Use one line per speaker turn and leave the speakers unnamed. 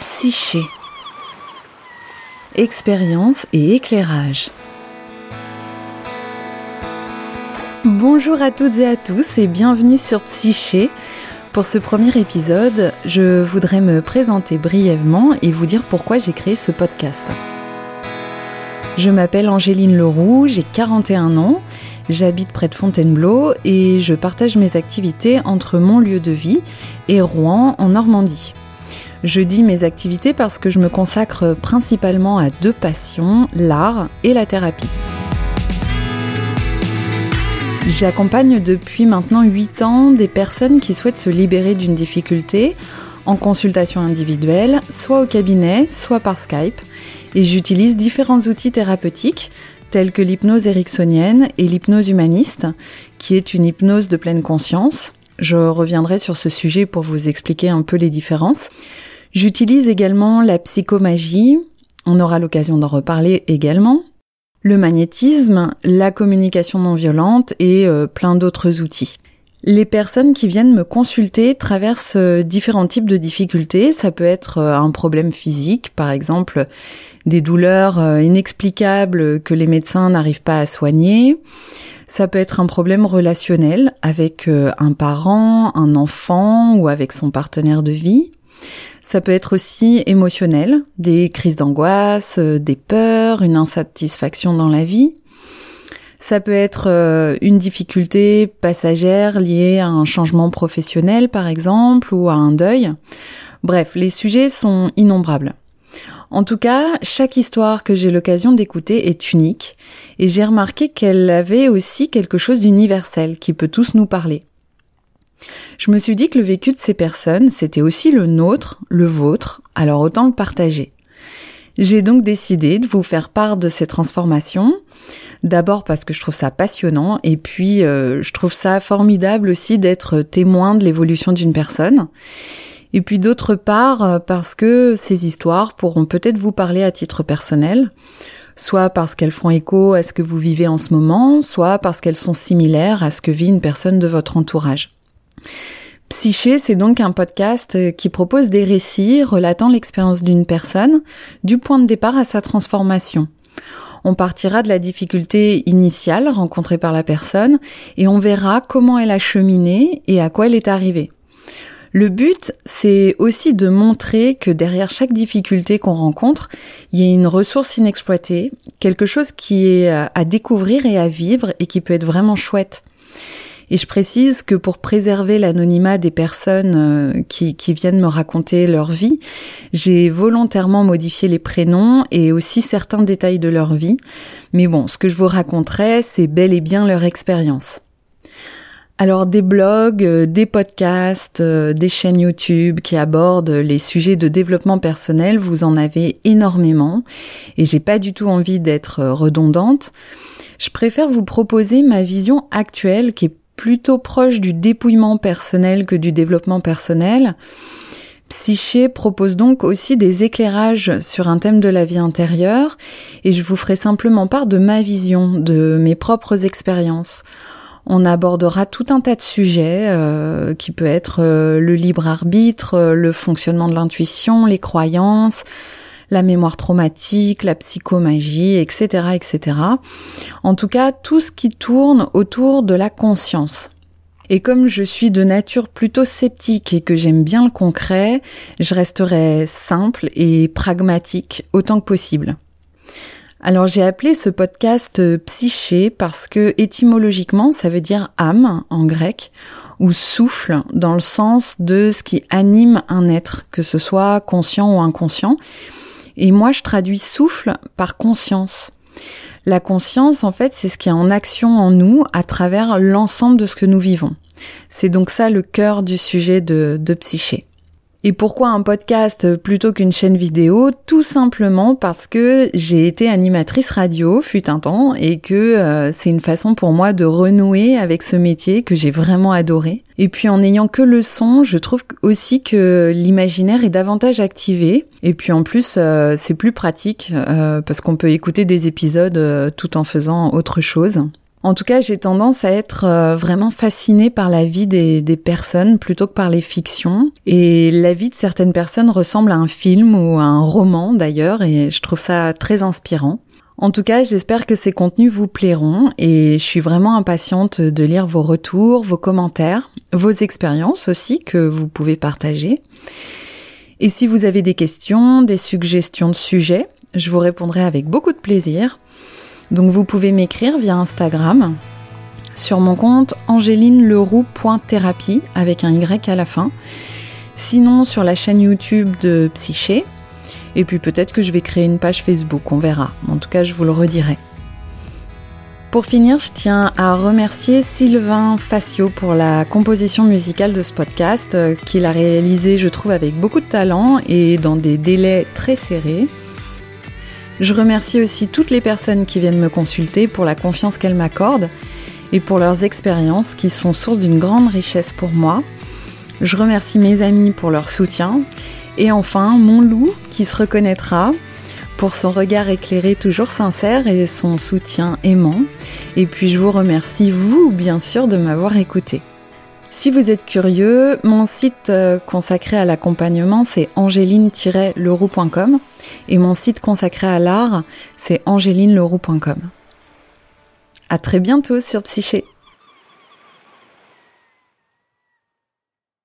Psyché. Expérience et éclairage. Bonjour à toutes et à tous et bienvenue sur Psyché. Pour ce premier épisode, je voudrais me présenter brièvement et vous dire pourquoi j'ai créé ce podcast. Je m'appelle Angéline Leroux, j'ai 41 ans, j'habite près de Fontainebleau et je partage mes activités entre mon lieu de vie et Rouen en Normandie. Je dis mes activités parce que je me consacre principalement à deux passions, l'art et la thérapie. J'accompagne depuis maintenant 8 ans des personnes qui souhaitent se libérer d'une difficulté en consultation individuelle, soit au cabinet, soit par Skype. Et j'utilise différents outils thérapeutiques tels que l'hypnose ericksonienne et l'hypnose humaniste, qui est une hypnose de pleine conscience. Je reviendrai sur ce sujet pour vous expliquer un peu les différences. J'utilise également la psychomagie, on aura l'occasion d'en reparler également, le magnétisme, la communication non violente et euh, plein d'autres outils. Les personnes qui viennent me consulter traversent euh, différents types de difficultés. Ça peut être euh, un problème physique, par exemple des douleurs inexplicables que les médecins n'arrivent pas à soigner. Ça peut être un problème relationnel avec un parent, un enfant ou avec son partenaire de vie. Ça peut être aussi émotionnel, des crises d'angoisse, euh, des peurs, une insatisfaction dans la vie. Ça peut être euh, une difficulté passagère liée à un changement professionnel par exemple ou à un deuil. Bref, les sujets sont innombrables. En tout cas, chaque histoire que j'ai l'occasion d'écouter est unique et j'ai remarqué qu'elle avait aussi quelque chose d'universel qui peut tous nous parler. Je me suis dit que le vécu de ces personnes, c'était aussi le nôtre, le vôtre, alors autant le partager. J'ai donc décidé de vous faire part de ces transformations. D'abord parce que je trouve ça passionnant et puis euh, je trouve ça formidable aussi d'être témoin de l'évolution d'une personne. Et puis d'autre part euh, parce que ces histoires pourront peut-être vous parler à titre personnel, soit parce qu'elles font écho à ce que vous vivez en ce moment, soit parce qu'elles sont similaires à ce que vit une personne de votre entourage. Psyché, c'est donc un podcast euh, qui propose des récits relatant l'expérience d'une personne du point de départ à sa transformation. On partira de la difficulté initiale rencontrée par la personne et on verra comment elle a cheminé et à quoi elle est arrivée. Le but, c'est aussi de montrer que derrière chaque difficulté qu'on rencontre, il y a une ressource inexploitée, quelque chose qui est à découvrir et à vivre et qui peut être vraiment chouette. Et je précise que pour préserver l'anonymat des personnes euh, qui, qui viennent me raconter leur vie, j'ai volontairement modifié les prénoms et aussi certains détails de leur vie. Mais bon, ce que je vous raconterai, c'est bel et bien leur expérience. Alors des blogs, euh, des podcasts, euh, des chaînes YouTube qui abordent les sujets de développement personnel, vous en avez énormément et j'ai pas du tout envie d'être redondante. Je préfère vous proposer ma vision actuelle qui est plutôt proche du dépouillement personnel que du développement personnel. Psyché propose donc aussi des éclairages sur un thème de la vie intérieure et je vous ferai simplement part de ma vision, de mes propres expériences. On abordera tout un tas de sujets euh, qui peut être euh, le libre arbitre, euh, le fonctionnement de l'intuition, les croyances, la mémoire traumatique, la psychomagie, etc., etc. En tout cas, tout ce qui tourne autour de la conscience. Et comme je suis de nature plutôt sceptique et que j'aime bien le concret, je resterai simple et pragmatique autant que possible. Alors j'ai appelé ce podcast psyché parce que étymologiquement ça veut dire âme en grec ou souffle dans le sens de ce qui anime un être, que ce soit conscient ou inconscient. Et moi, je traduis souffle par conscience. La conscience, en fait, c'est ce qui est en action en nous à travers l'ensemble de ce que nous vivons. C'est donc ça le cœur du sujet de, de psyché. Et pourquoi un podcast plutôt qu'une chaîne vidéo? Tout simplement parce que j'ai été animatrice radio fut un temps et que euh, c'est une façon pour moi de renouer avec ce métier que j'ai vraiment adoré. Et puis en n'ayant que le son, je trouve aussi que l'imaginaire est davantage activé. Et puis en plus, euh, c'est plus pratique euh, parce qu'on peut écouter des épisodes tout en faisant autre chose. En tout cas, j'ai tendance à être euh, vraiment fascinée par la vie des, des, personnes plutôt que par les fictions. Et la vie de certaines personnes ressemble à un film ou à un roman d'ailleurs, et je trouve ça très inspirant. En tout cas, j'espère que ces contenus vous plairont et je suis vraiment impatiente de lire vos retours, vos commentaires, vos expériences aussi que vous pouvez partager. Et si vous avez des questions, des suggestions de sujets, je vous répondrai avec beaucoup de plaisir. Donc vous pouvez m'écrire via Instagram sur mon compte angélineleroux.thérapie avec un Y à la fin. Sinon sur la chaîne YouTube de Psyché et puis peut-être que je vais créer une page Facebook, on verra. En tout cas, je vous le redirai. Pour finir, je tiens à remercier Sylvain Facio pour la composition musicale de ce podcast, euh, qu'il a réalisé, je trouve, avec beaucoup de talent et dans des délais très serrés. Je remercie aussi toutes les personnes qui viennent me consulter pour la confiance qu'elles m'accordent et pour leurs expériences qui sont source d'une grande richesse pour moi. Je remercie mes amis pour leur soutien et enfin, mon loup qui se reconnaîtra pour son regard éclairé toujours sincère et son soutien aimant. Et puis je vous remercie, vous, bien sûr, de m'avoir écouté. Si vous êtes curieux, mon site euh, consacré à l'accompagnement, c'est angéline-leroux.com et mon site consacré à l'art, c'est angélineleroux.com. À très bientôt sur Psyché.